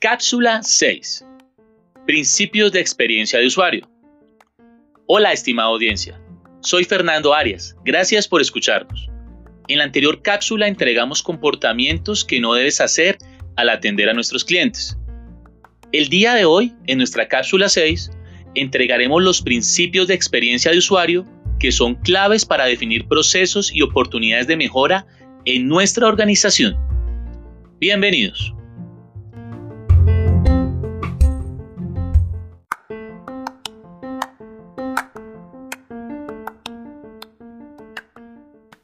Cápsula 6. Principios de experiencia de usuario. Hola, estimada audiencia. Soy Fernando Arias. Gracias por escucharnos. En la anterior cápsula entregamos comportamientos que no debes hacer al atender a nuestros clientes. El día de hoy, en nuestra cápsula 6, entregaremos los principios de experiencia de usuario que son claves para definir procesos y oportunidades de mejora en nuestra organización. Bienvenidos.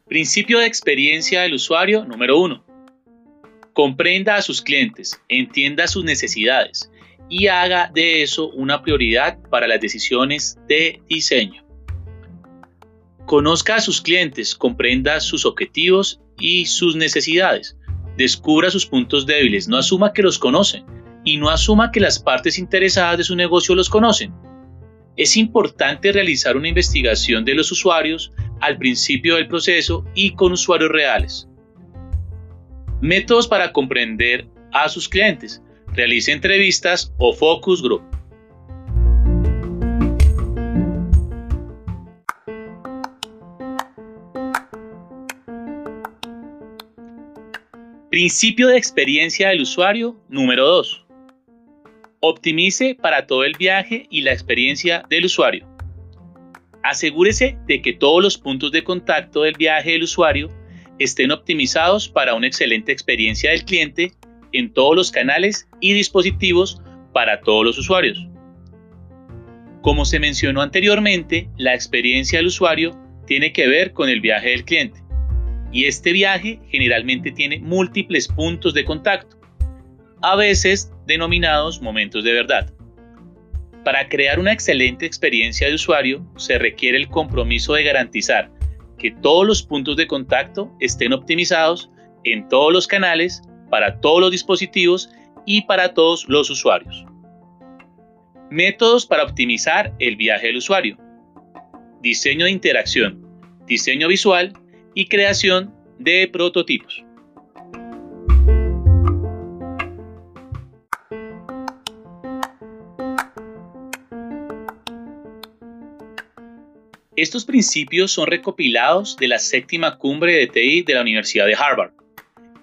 Principio de experiencia del usuario número 1. Comprenda a sus clientes, entienda sus necesidades y haga de eso una prioridad para las decisiones de diseño. Conozca a sus clientes, comprenda sus objetivos y sus necesidades. Descubra sus puntos débiles, no asuma que los conocen y no asuma que las partes interesadas de su negocio los conocen. Es importante realizar una investigación de los usuarios al principio del proceso y con usuarios reales. Métodos para comprender a sus clientes. Realice entrevistas o focus group. Principio de experiencia del usuario número 2. Optimice para todo el viaje y la experiencia del usuario. Asegúrese de que todos los puntos de contacto del viaje del usuario estén optimizados para una excelente experiencia del cliente en todos los canales y dispositivos para todos los usuarios. Como se mencionó anteriormente, la experiencia del usuario tiene que ver con el viaje del cliente y este viaje generalmente tiene múltiples puntos de contacto, a veces denominados momentos de verdad. Para crear una excelente experiencia de usuario se requiere el compromiso de garantizar que todos los puntos de contacto estén optimizados en todos los canales, para todos los dispositivos y para todos los usuarios. Métodos para optimizar el viaje del usuario. Diseño de interacción, diseño visual y creación de prototipos. Estos principios son recopilados de la séptima cumbre de TI de la Universidad de Harvard.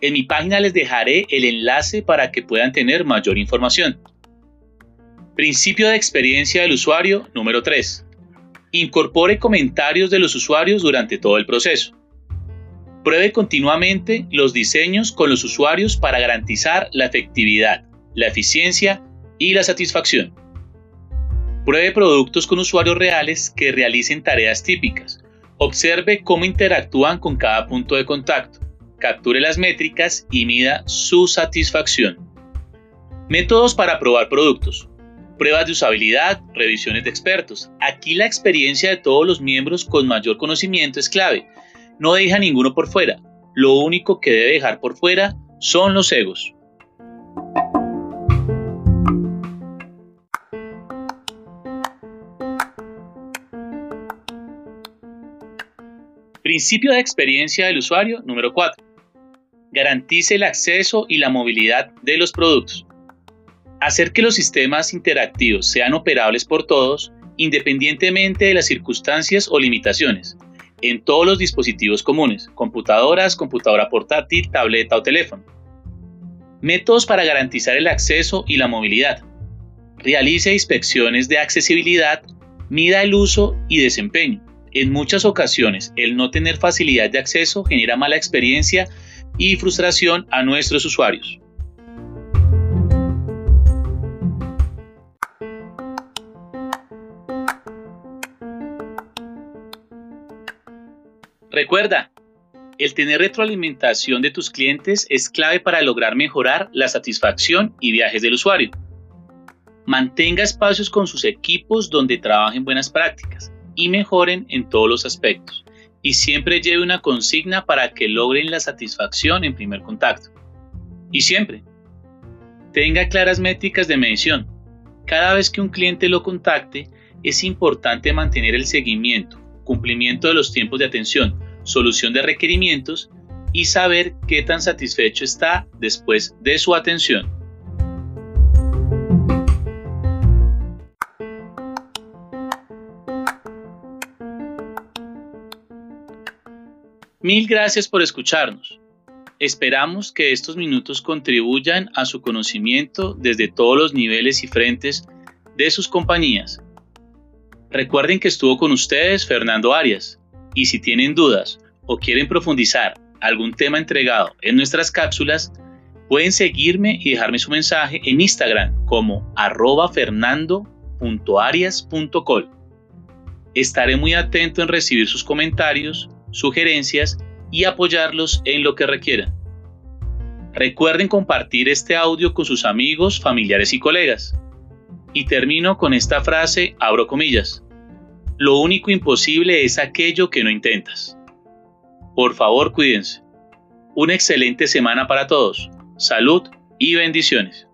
En mi página les dejaré el enlace para que puedan tener mayor información. Principio de experiencia del usuario número 3. Incorpore comentarios de los usuarios durante todo el proceso. Pruebe continuamente los diseños con los usuarios para garantizar la efectividad, la eficiencia y la satisfacción. Pruebe productos con usuarios reales que realicen tareas típicas. Observe cómo interactúan con cada punto de contacto. Capture las métricas y mida su satisfacción. Métodos para probar productos. Pruebas de usabilidad, revisiones de expertos. Aquí la experiencia de todos los miembros con mayor conocimiento es clave. No deja ninguno por fuera. Lo único que debe dejar por fuera son los egos. Principio de experiencia del usuario número 4. Garantice el acceso y la movilidad de los productos. Hacer que los sistemas interactivos sean operables por todos, independientemente de las circunstancias o limitaciones, en todos los dispositivos comunes, computadoras, computadora portátil, tableta o teléfono. Métodos para garantizar el acceso y la movilidad. Realice inspecciones de accesibilidad, mida el uso y desempeño en muchas ocasiones, el no tener facilidad de acceso genera mala experiencia y frustración a nuestros usuarios. Recuerda, el tener retroalimentación de tus clientes es clave para lograr mejorar la satisfacción y viajes del usuario. Mantenga espacios con sus equipos donde trabajen buenas prácticas y mejoren en todos los aspectos. Y siempre lleve una consigna para que logren la satisfacción en primer contacto. Y siempre, tenga claras métricas de medición. Cada vez que un cliente lo contacte, es importante mantener el seguimiento, cumplimiento de los tiempos de atención, solución de requerimientos y saber qué tan satisfecho está después de su atención. Mil gracias por escucharnos. Esperamos que estos minutos contribuyan a su conocimiento desde todos los niveles y frentes de sus compañías. Recuerden que estuvo con ustedes Fernando Arias y si tienen dudas o quieren profundizar algún tema entregado en nuestras cápsulas, pueden seguirme y dejarme su mensaje en Instagram como arroba fernando.arias.col. Estaré muy atento en recibir sus comentarios, sugerencias y apoyarlos en lo que requieran. Recuerden compartir este audio con sus amigos, familiares y colegas. Y termino con esta frase, abro comillas. Lo único imposible es aquello que no intentas. Por favor, cuídense. Una excelente semana para todos. Salud y bendiciones.